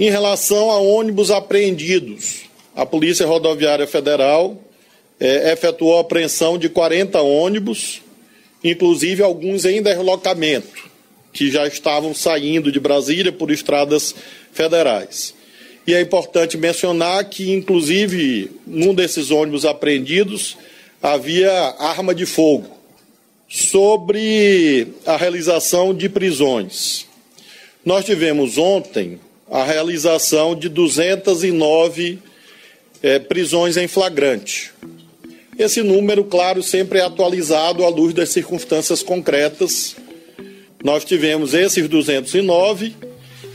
Em relação a ônibus apreendidos, a Polícia Rodoviária Federal é, efetuou a apreensão de 40 ônibus, inclusive alguns em deslocamento, que já estavam saindo de Brasília por estradas federais. E é importante mencionar que, inclusive, num desses ônibus apreendidos havia arma de fogo. Sobre a realização de prisões. Nós tivemos ontem a realização de 209 é, prisões em flagrante. Esse número, claro, sempre é atualizado à luz das circunstâncias concretas. Nós tivemos esses 209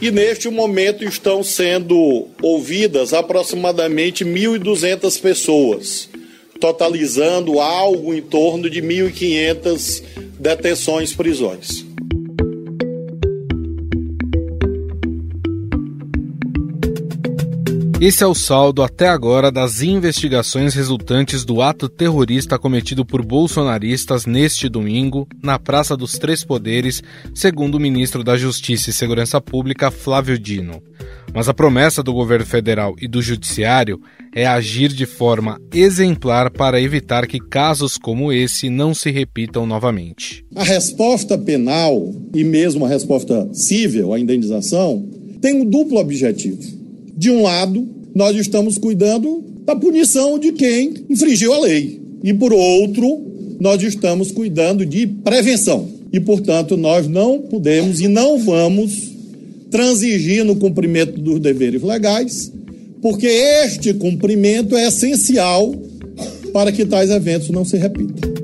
e neste momento estão sendo ouvidas aproximadamente 1.200 pessoas, totalizando algo em torno de 1.500 detenções Esse é o saldo até agora das investigações resultantes do ato terrorista cometido por bolsonaristas neste domingo na Praça dos Três Poderes, segundo o ministro da Justiça e Segurança Pública, Flávio Dino. Mas a promessa do governo federal e do judiciário é agir de forma exemplar para evitar que casos como esse não se repitam novamente. A resposta penal e mesmo a resposta civil, a indenização, tem um duplo objetivo de um lado, nós estamos cuidando da punição de quem infringiu a lei. E por outro, nós estamos cuidando de prevenção. E, portanto, nós não podemos e não vamos transigir no cumprimento dos deveres legais, porque este cumprimento é essencial para que tais eventos não se repitam.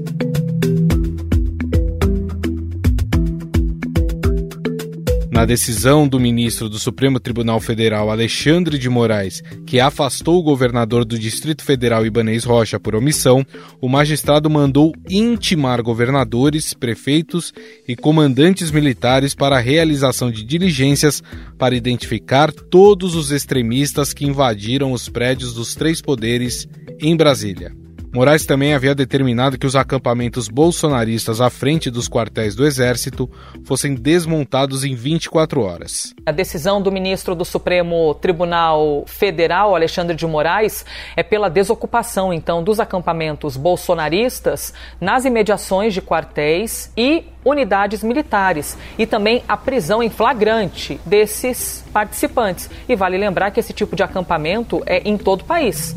Na decisão do ministro do Supremo Tribunal Federal, Alexandre de Moraes, que afastou o governador do Distrito Federal Ibanês Rocha por omissão, o magistrado mandou intimar governadores, prefeitos e comandantes militares para a realização de diligências para identificar todos os extremistas que invadiram os prédios dos três poderes em Brasília. Moraes também havia determinado que os acampamentos bolsonaristas à frente dos quartéis do Exército fossem desmontados em 24 horas. A decisão do ministro do Supremo Tribunal Federal, Alexandre de Moraes, é pela desocupação, então, dos acampamentos bolsonaristas nas imediações de quartéis e unidades militares e também a prisão em flagrante desses participantes. E vale lembrar que esse tipo de acampamento é em todo o país.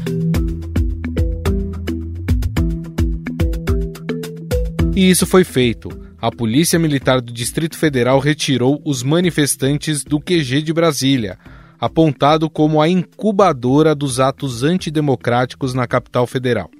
E isso foi feito. A Polícia Militar do Distrito Federal retirou os manifestantes do QG de Brasília, apontado como a incubadora dos atos antidemocráticos na capital federal.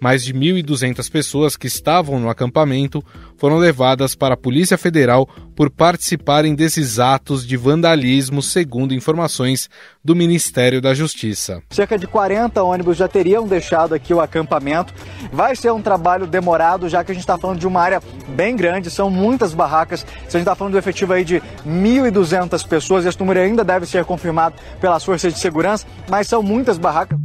Mais de 1.200 pessoas que estavam no acampamento foram levadas para a Polícia Federal por participarem desses atos de vandalismo, segundo informações do Ministério da Justiça. Cerca de 40 ônibus já teriam deixado aqui o acampamento. Vai ser um trabalho demorado, já que a gente está falando de uma área bem grande, são muitas barracas. Se a gente está falando do efetivo aí de 1.200 pessoas, esse número ainda deve ser confirmado pelas forças de segurança, mas são muitas barracas.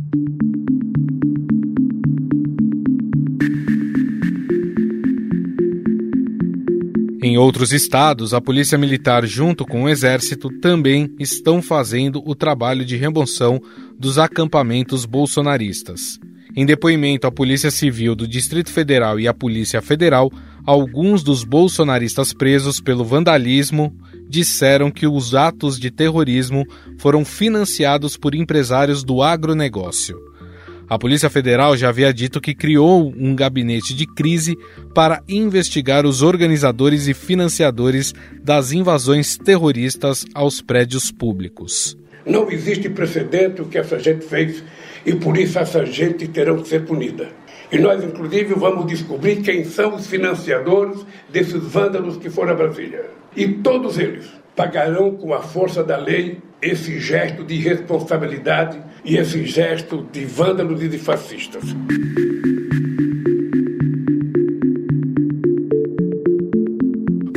Em outros estados, a Polícia Militar, junto com o Exército, também estão fazendo o trabalho de remoção dos acampamentos bolsonaristas. Em depoimento à Polícia Civil do Distrito Federal e à Polícia Federal, alguns dos bolsonaristas presos pelo vandalismo disseram que os atos de terrorismo foram financiados por empresários do agronegócio. A Polícia Federal já havia dito que criou um gabinete de crise para investigar os organizadores e financiadores das invasões terroristas aos prédios públicos. Não existe precedente o que essa gente fez e por isso essa gente terá que ser punida. E nós, inclusive, vamos descobrir quem são os financiadores desses vândalos que foram a Brasília. E todos eles pagarão com a força da lei esse gesto de responsabilidade e esse gesto de vândalos e de fascistas.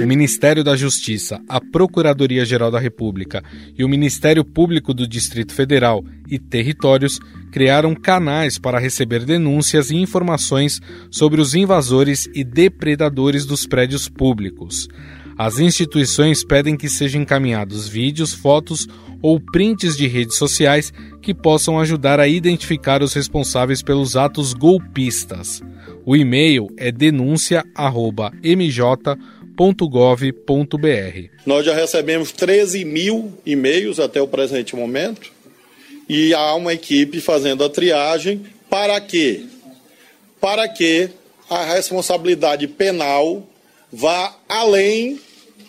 O Ministério da Justiça, a Procuradoria-Geral da República e o Ministério Público do Distrito Federal e Territórios criaram canais para receber denúncias e informações sobre os invasores e depredadores dos prédios públicos. As instituições pedem que sejam encaminhados vídeos, fotos ou prints de redes sociais que possam ajudar a identificar os responsáveis pelos atos golpistas. O e-mail é denúncia.mj.gov.br. Nós já recebemos 13 mil e-mails até o presente momento e há uma equipe fazendo a triagem para quê? Para que a responsabilidade penal vá além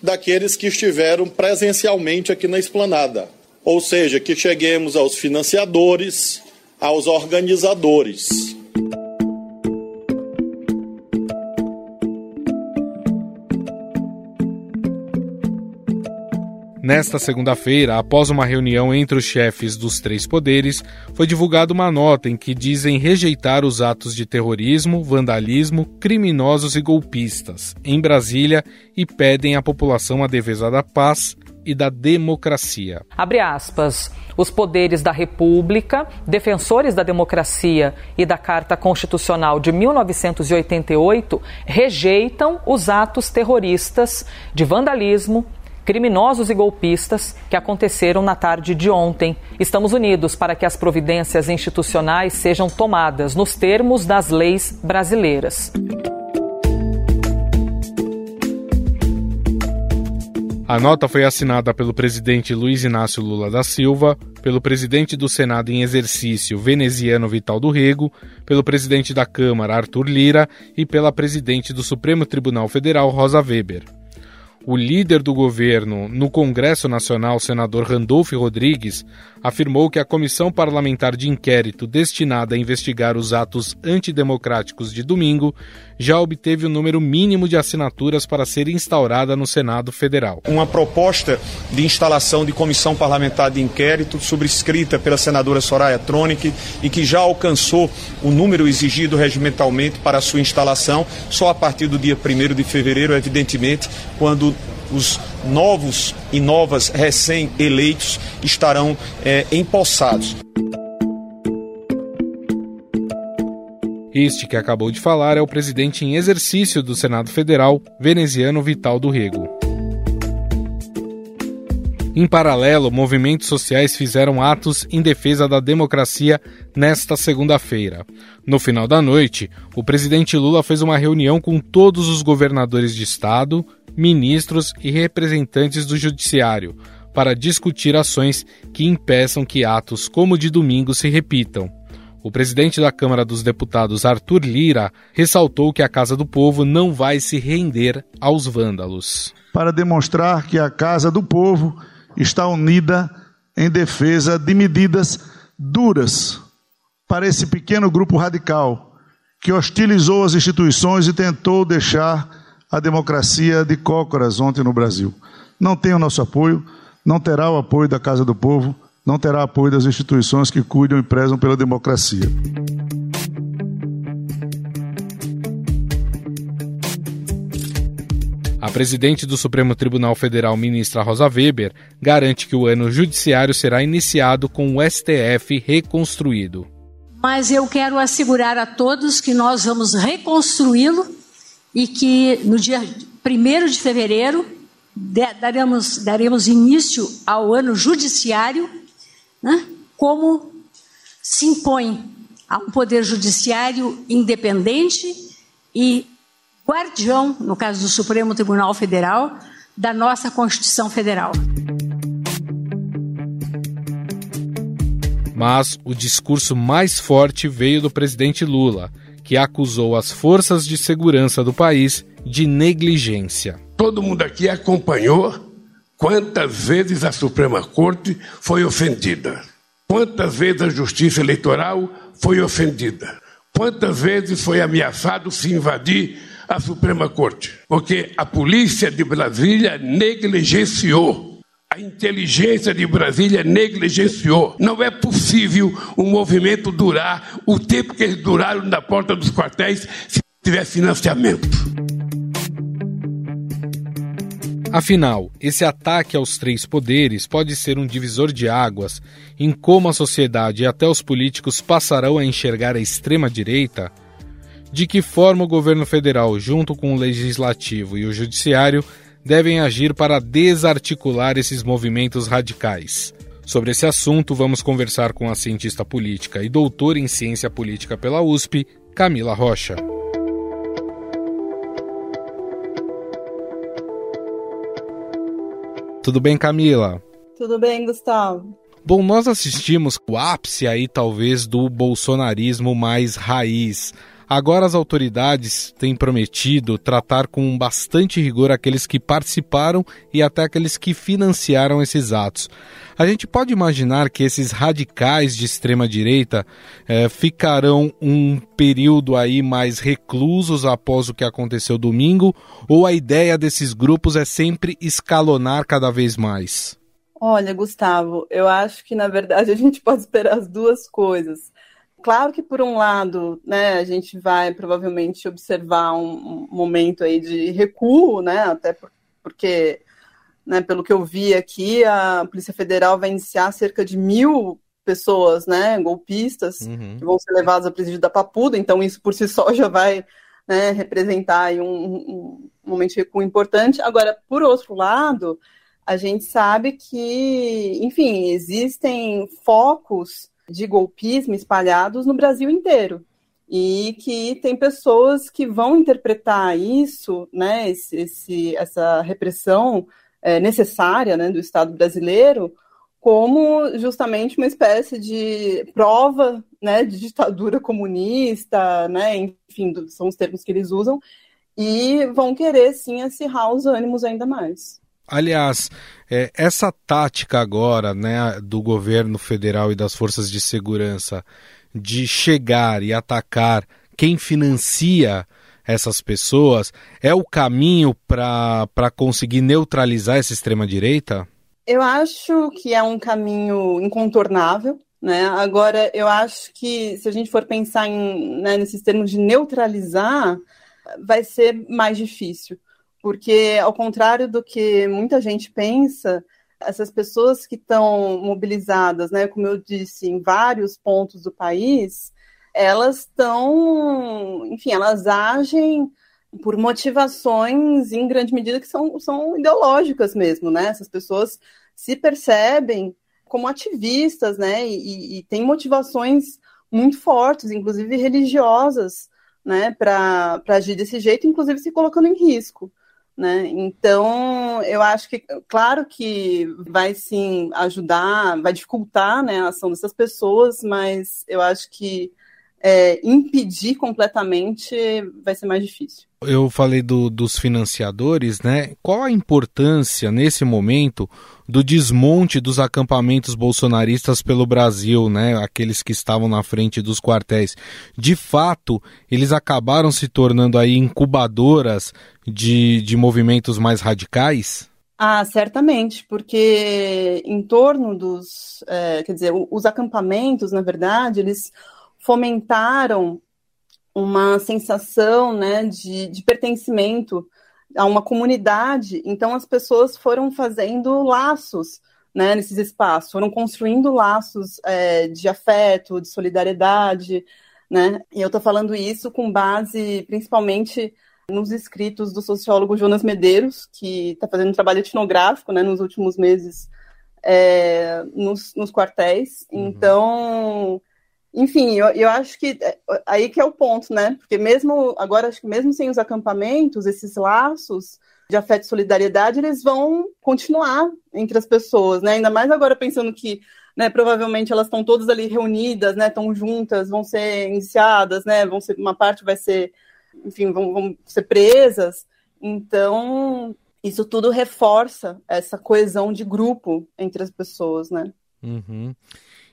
daqueles que estiveram presencialmente aqui na esplanada. Ou seja, que cheguemos aos financiadores, aos organizadores. Nesta segunda-feira, após uma reunião entre os chefes dos três poderes, foi divulgada uma nota em que dizem rejeitar os atos de terrorismo, vandalismo, criminosos e golpistas em Brasília e pedem à população a defesa da paz e da democracia. Abre aspas. Os poderes da República, defensores da democracia e da Carta Constitucional de 1988 rejeitam os atos terroristas de vandalismo, criminosos e golpistas que aconteceram na tarde de ontem. Estamos unidos para que as providências institucionais sejam tomadas nos termos das leis brasileiras. A nota foi assinada pelo presidente Luiz Inácio Lula da Silva, pelo presidente do Senado em exercício veneziano Vital do Rego, pelo presidente da Câmara Arthur Lira e pela presidente do Supremo Tribunal Federal Rosa Weber. O líder do governo no Congresso Nacional, senador Randolph Rodrigues, afirmou que a comissão parlamentar de inquérito destinada a investigar os atos antidemocráticos de domingo já obteve o número mínimo de assinaturas para ser instaurada no Senado Federal. Uma proposta de instalação de comissão parlamentar de inquérito, subscrita pela senadora Soraya Tronic e que já alcançou o número exigido regimentalmente para sua instalação, só a partir do dia 1 de fevereiro, evidentemente, quando os novos e novas recém-eleitos estarão é, empossados. Este que acabou de falar é o presidente em exercício do Senado Federal, veneziano Vital do Rego. Em paralelo, movimentos sociais fizeram atos em defesa da democracia nesta segunda-feira. No final da noite, o presidente Lula fez uma reunião com todos os governadores de estado, ministros e representantes do judiciário para discutir ações que impeçam que atos como o de domingo se repitam. O presidente da Câmara dos Deputados, Arthur Lira, ressaltou que a Casa do Povo não vai se render aos vândalos. Para demonstrar que a Casa do Povo está unida em defesa de medidas duras para esse pequeno grupo radical que hostilizou as instituições e tentou deixar a democracia de cócoras ontem no Brasil. Não tem o nosso apoio, não terá o apoio da Casa do Povo, não terá apoio das instituições que cuidam e prezam pela democracia. A presidente do Supremo Tribunal Federal, ministra Rosa Weber, garante que o ano judiciário será iniciado com o STF reconstruído. Mas eu quero assegurar a todos que nós vamos reconstruí-lo e que no dia 1 de fevereiro daremos, daremos início ao ano judiciário, né, como se impõe a um poder judiciário independente e guardião, no caso do Supremo Tribunal Federal, da nossa Constituição Federal. Mas o discurso mais forte veio do presidente Lula que acusou as forças de segurança do país de negligência. Todo mundo aqui acompanhou quantas vezes a Suprema Corte foi ofendida, quantas vezes a Justiça Eleitoral foi ofendida, quantas vezes foi ameaçado se invadir a Suprema Corte, porque a polícia de Brasília negligenciou a inteligência de Brasília negligenciou. Não é possível um movimento durar o tempo que eles duraram na porta dos quartéis se tiver financiamento. Afinal, esse ataque aos três poderes pode ser um divisor de águas em como a sociedade e até os políticos passarão a enxergar a extrema-direita? De que forma o governo federal, junto com o legislativo e o judiciário, devem agir para desarticular esses movimentos radicais. Sobre esse assunto, vamos conversar com a cientista política e doutora em ciência política pela USP, Camila Rocha. Tudo bem, Camila? Tudo bem, Gustavo. Bom, nós assistimos o ápice aí talvez do bolsonarismo mais raiz. Agora as autoridades têm prometido tratar com bastante rigor aqueles que participaram e até aqueles que financiaram esses atos. A gente pode imaginar que esses radicais de extrema direita eh, ficarão um período aí mais reclusos após o que aconteceu domingo, ou a ideia desses grupos é sempre escalonar cada vez mais? Olha, Gustavo, eu acho que na verdade a gente pode esperar as duas coisas. Claro que por um lado, né, a gente vai provavelmente observar um, um momento aí de recuo, né, até por, porque, né, pelo que eu vi aqui, a Polícia Federal vai iniciar cerca de mil pessoas, né, golpistas, uhum. que vão ser levadas ao presídio da Papuda, então isso por si só já vai né, representar um, um momento de recuo importante. Agora, por outro lado, a gente sabe que, enfim, existem focos de golpismo espalhados no Brasil inteiro e que tem pessoas que vão interpretar isso, né, esse, esse essa repressão é, necessária né, do Estado brasileiro como justamente uma espécie de prova né, de ditadura comunista, né, enfim, são os termos que eles usam, e vão querer sim acirrar os ânimos ainda mais. Aliás, é, essa tática agora né, do governo federal e das forças de segurança de chegar e atacar quem financia essas pessoas é o caminho para conseguir neutralizar essa extrema-direita? Eu acho que é um caminho incontornável. Né? Agora, eu acho que se a gente for pensar em, né, nesses termos de neutralizar, vai ser mais difícil porque, ao contrário do que muita gente pensa, essas pessoas que estão mobilizadas, né, como eu disse, em vários pontos do país, elas estão, enfim, elas agem por motivações, em grande medida, que são, são ideológicas mesmo, né? Essas pessoas se percebem como ativistas, né? E, e têm motivações muito fortes, inclusive religiosas, né, para agir desse jeito, inclusive se colocando em risco. Né? Então, eu acho que, claro que vai sim ajudar, vai dificultar né, a ação dessas pessoas, mas eu acho que é, impedir completamente vai ser mais difícil. Eu falei do, dos financiadores, né? Qual a importância nesse momento do desmonte dos acampamentos bolsonaristas pelo Brasil, né? Aqueles que estavam na frente dos quartéis. De fato, eles acabaram se tornando aí incubadoras de, de movimentos mais radicais? Ah, certamente, porque em torno dos, é, quer dizer, os acampamentos, na verdade, eles fomentaram uma sensação né, de, de pertencimento a uma comunidade, então as pessoas foram fazendo laços né, nesses espaços, foram construindo laços é, de afeto, de solidariedade, né? E eu estou falando isso com base principalmente nos escritos do sociólogo Jonas Medeiros, que está fazendo um trabalho etnográfico né, nos últimos meses é, nos, nos, quartéis. Uhum. Então, enfim, eu, eu acho que é, aí que é o ponto, né? Porque mesmo agora, acho que mesmo sem os acampamentos, esses laços de afeto e solidariedade, eles vão continuar entre as pessoas, né? Ainda mais agora pensando que, né, provavelmente elas estão todas ali reunidas, né? Estão juntas, vão ser iniciadas, né? Vão ser uma parte vai ser, enfim, vão, vão ser presas. Então, isso tudo reforça essa coesão de grupo entre as pessoas, né? Uhum.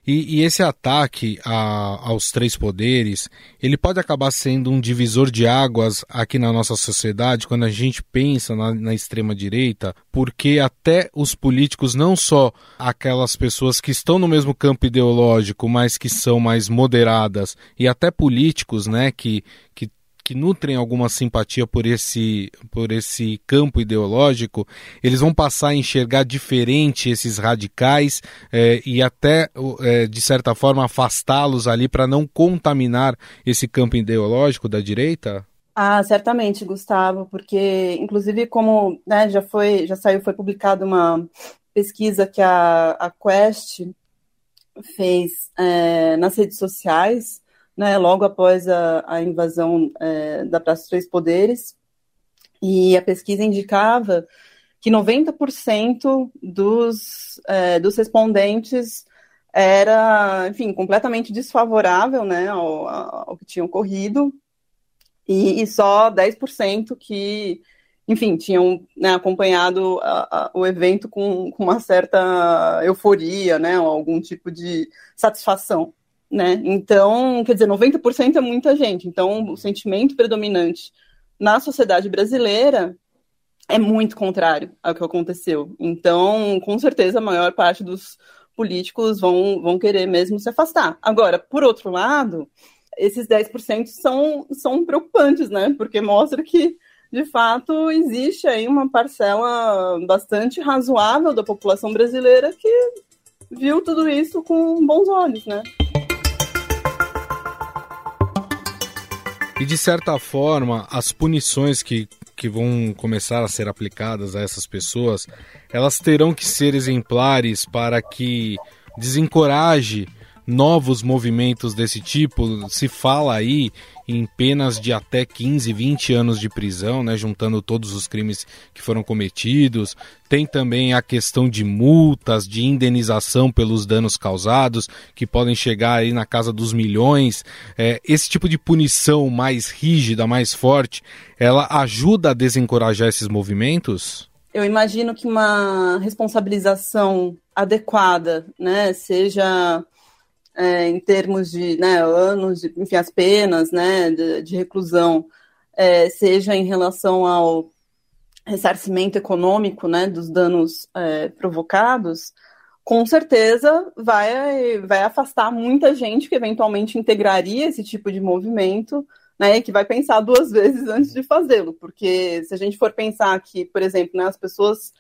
E, e esse ataque a, aos três poderes, ele pode acabar sendo um divisor de águas aqui na nossa sociedade quando a gente pensa na, na extrema direita, porque até os políticos, não só aquelas pessoas que estão no mesmo campo ideológico, mas que são mais moderadas, e até políticos, né, que, que que nutrem alguma simpatia por esse, por esse campo ideológico, eles vão passar a enxergar diferente esses radicais é, e até, é, de certa forma, afastá-los ali para não contaminar esse campo ideológico da direita? Ah, certamente, Gustavo, porque inclusive como né, já foi, já saiu, foi publicada uma pesquisa que a, a Quest fez é, nas redes sociais, né, logo após a, a invasão é, da Praça dos Três Poderes, e a pesquisa indicava que 90% dos, é, dos respondentes era, enfim, completamente desfavorável né, ao, ao que tinha ocorrido, e, e só 10% que, enfim, tinham né, acompanhado a, a, o evento com, com, uma certa euforia, né, algum tipo de satisfação. Né? Então, quer dizer, 90% é muita gente. Então, o sentimento predominante na sociedade brasileira é muito contrário ao que aconteceu. Então, com certeza, a maior parte dos políticos vão, vão querer mesmo se afastar. Agora, por outro lado, esses 10% são, são preocupantes, né? Porque mostra que, de fato, existe aí uma parcela bastante razoável da população brasileira que viu tudo isso com bons olhos, né? E de certa forma, as punições que, que vão começar a ser aplicadas a essas pessoas, elas terão que ser exemplares para que desencoraje novos movimentos desse tipo. Se fala aí em penas de até 15, 20 anos de prisão, né, juntando todos os crimes que foram cometidos. Tem também a questão de multas, de indenização pelos danos causados, que podem chegar aí na casa dos milhões. É, esse tipo de punição mais rígida, mais forte, ela ajuda a desencorajar esses movimentos? Eu imagino que uma responsabilização adequada, né, seja é, em termos de né, anos, de, enfim, as penas né, de, de reclusão, é, seja em relação ao ressarcimento econômico né, dos danos é, provocados, com certeza vai, vai afastar muita gente que eventualmente integraria esse tipo de movimento, né, que vai pensar duas vezes antes de fazê-lo, porque se a gente for pensar que, por exemplo, né, as pessoas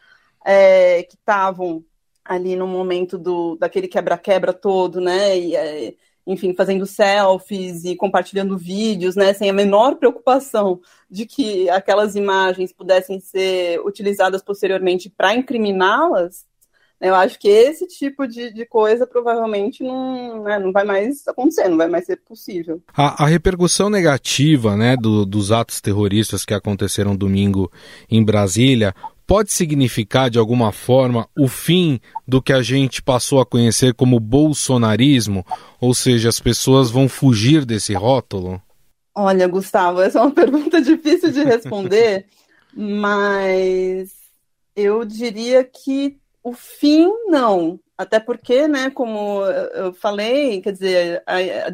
é, que estavam ali no momento do daquele quebra-quebra todo, né? E, é, enfim, fazendo selfies e compartilhando vídeos, né? Sem a menor preocupação de que aquelas imagens pudessem ser utilizadas posteriormente para incriminá-las. Né, eu acho que esse tipo de, de coisa provavelmente não, né, não vai mais acontecer, não vai mais ser possível. A, a repercussão negativa né, do, dos atos terroristas que aconteceram domingo em Brasília pode significar de alguma forma o fim do que a gente passou a conhecer como bolsonarismo? Ou seja, as pessoas vão fugir desse rótulo? Olha, Gustavo, essa é uma pergunta difícil de responder, mas eu diria que o fim não. Até porque, né, como eu falei, quer dizer, a, a,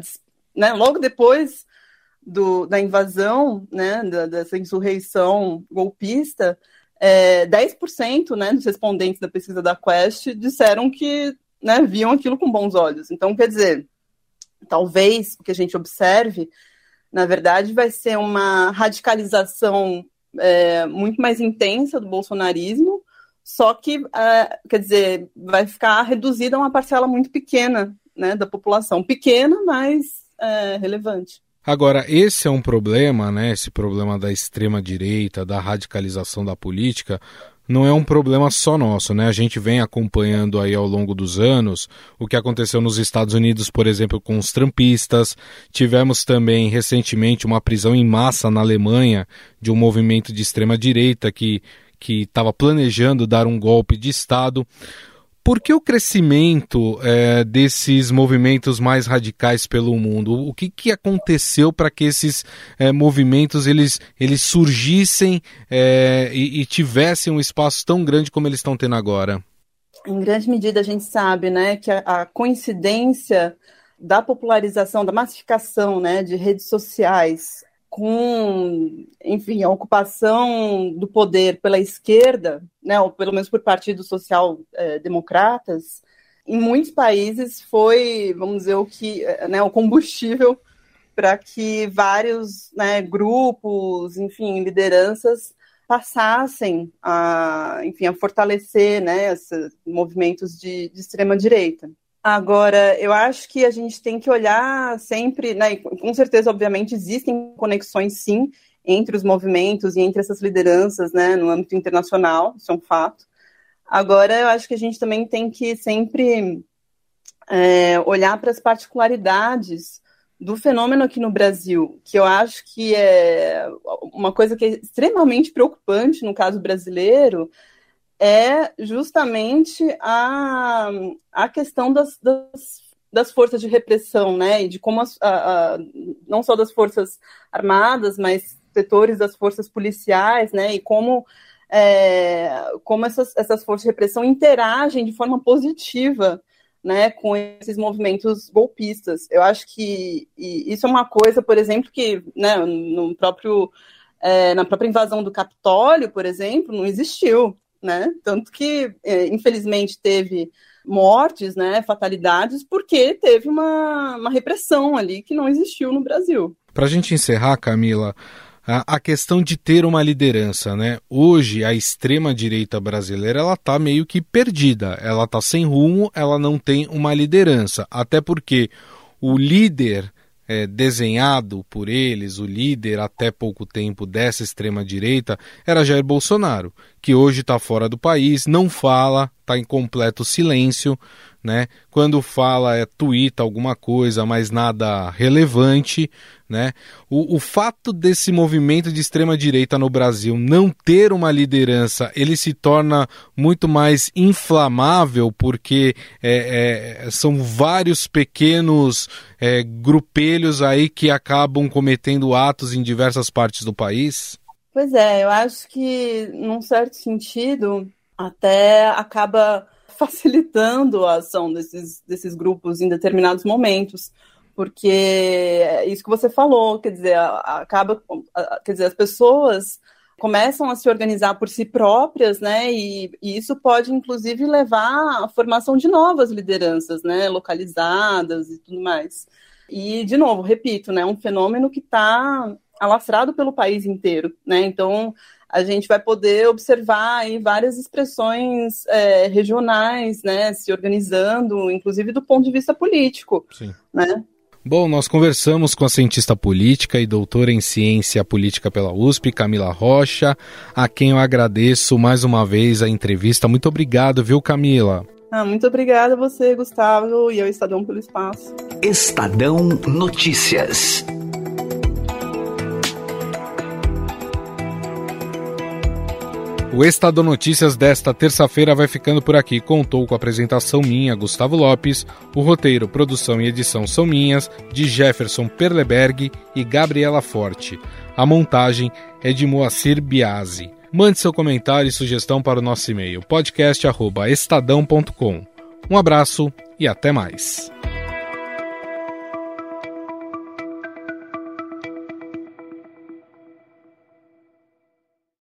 né, logo depois do, da invasão, né, da, dessa insurreição golpista, é, 10% né, dos respondentes da pesquisa da Quest disseram que né, viam aquilo com bons olhos. Então, quer dizer, talvez o que a gente observe, na verdade, vai ser uma radicalização é, muito mais intensa do bolsonarismo, só que, é, quer dizer, vai ficar reduzida a uma parcela muito pequena né, da população. Pequena, mas é, relevante. Agora, esse é um problema, né? Esse problema da extrema direita, da radicalização da política, não é um problema só nosso, né? A gente vem acompanhando aí ao longo dos anos o que aconteceu nos Estados Unidos, por exemplo, com os trampistas. Tivemos também recentemente uma prisão em massa na Alemanha de um movimento de extrema direita que que estava planejando dar um golpe de Estado. Por que o crescimento é, desses movimentos mais radicais pelo mundo? O que, que aconteceu para que esses é, movimentos eles, eles surgissem é, e, e tivessem um espaço tão grande como eles estão tendo agora? Em grande medida a gente sabe, né, que a, a coincidência da popularização, da massificação, né, de redes sociais com, enfim, a ocupação do poder pela esquerda, né, ou pelo menos por partidos social-democratas, eh, em muitos países foi, vamos dizer, o que, eh, né, o combustível para que vários né, grupos, enfim, lideranças passassem a, enfim, a fortalecer né, esses movimentos de, de extrema direita. Agora, eu acho que a gente tem que olhar sempre, né, com certeza, obviamente, existem conexões, sim, entre os movimentos e entre essas lideranças, né, no âmbito internacional, isso é um fato. Agora, eu acho que a gente também tem que sempre é, olhar para as particularidades do fenômeno aqui no Brasil, que eu acho que é uma coisa que é extremamente preocupante no caso brasileiro, é justamente a, a questão das, das, das forças de repressão, né? E de como as, a, a, não só das forças armadas, mas setores das forças policiais, né? E como é, como essas, essas forças de repressão interagem de forma positiva né, com esses movimentos golpistas. Eu acho que isso é uma coisa, por exemplo, que né, no próprio, é, na própria invasão do Capitólio, por exemplo, não existiu né? Tanto que, é, infelizmente, teve mortes, né, fatalidades, porque teve uma, uma repressão ali que não existiu no Brasil. Para a gente encerrar, Camila, a, questão de ter uma liderança, né? Hoje a extrema direita brasileira ela tá meio que perdida, ela tá sem rumo, ela não tem uma liderança, até porque o líder é, desenhado por eles, o líder até pouco tempo dessa extrema-direita, era Jair Bolsonaro, que hoje está fora do país, não fala, está em completo silêncio, né? Quando fala é tuita alguma coisa, mas nada relevante, né? O, o fato desse movimento de extrema direita no Brasil não ter uma liderança, ele se torna muito mais inflamável porque é, é, são vários pequenos é, grupelhos aí que acabam cometendo atos em diversas partes do país. Pois é, eu acho que num certo sentido até acaba facilitando a ação desses, desses grupos em determinados momentos, porque é isso que você falou, quer dizer, acaba, quer dizer, as pessoas começam a se organizar por si próprias, né? E, e, isso pode, inclusive, levar à formação de novas lideranças, né? Localizadas e tudo mais. E, de novo, repito, né? Um fenômeno que está alastrado pelo país inteiro, né? Então, a gente vai poder observar aí várias expressões é, regionais, né, se organizando, inclusive do ponto de vista político, Sim. né? Bom, nós conversamos com a cientista política e doutora em ciência política pela USP, Camila Rocha, a quem eu agradeço mais uma vez a entrevista. Muito obrigado, viu, Camila? Ah, muito obrigada a você, Gustavo, e ao Estadão pelo espaço. Estadão Notícias. O Estado Notícias desta terça-feira vai ficando por aqui. Contou com a apresentação minha, Gustavo Lopes, o roteiro, produção e edição são minhas, de Jefferson Perleberg e Gabriela Forte. A montagem é de Moacir Biasi. Mande seu comentário e sugestão para o nosso e-mail podcast@estadão.com. Um abraço e até mais.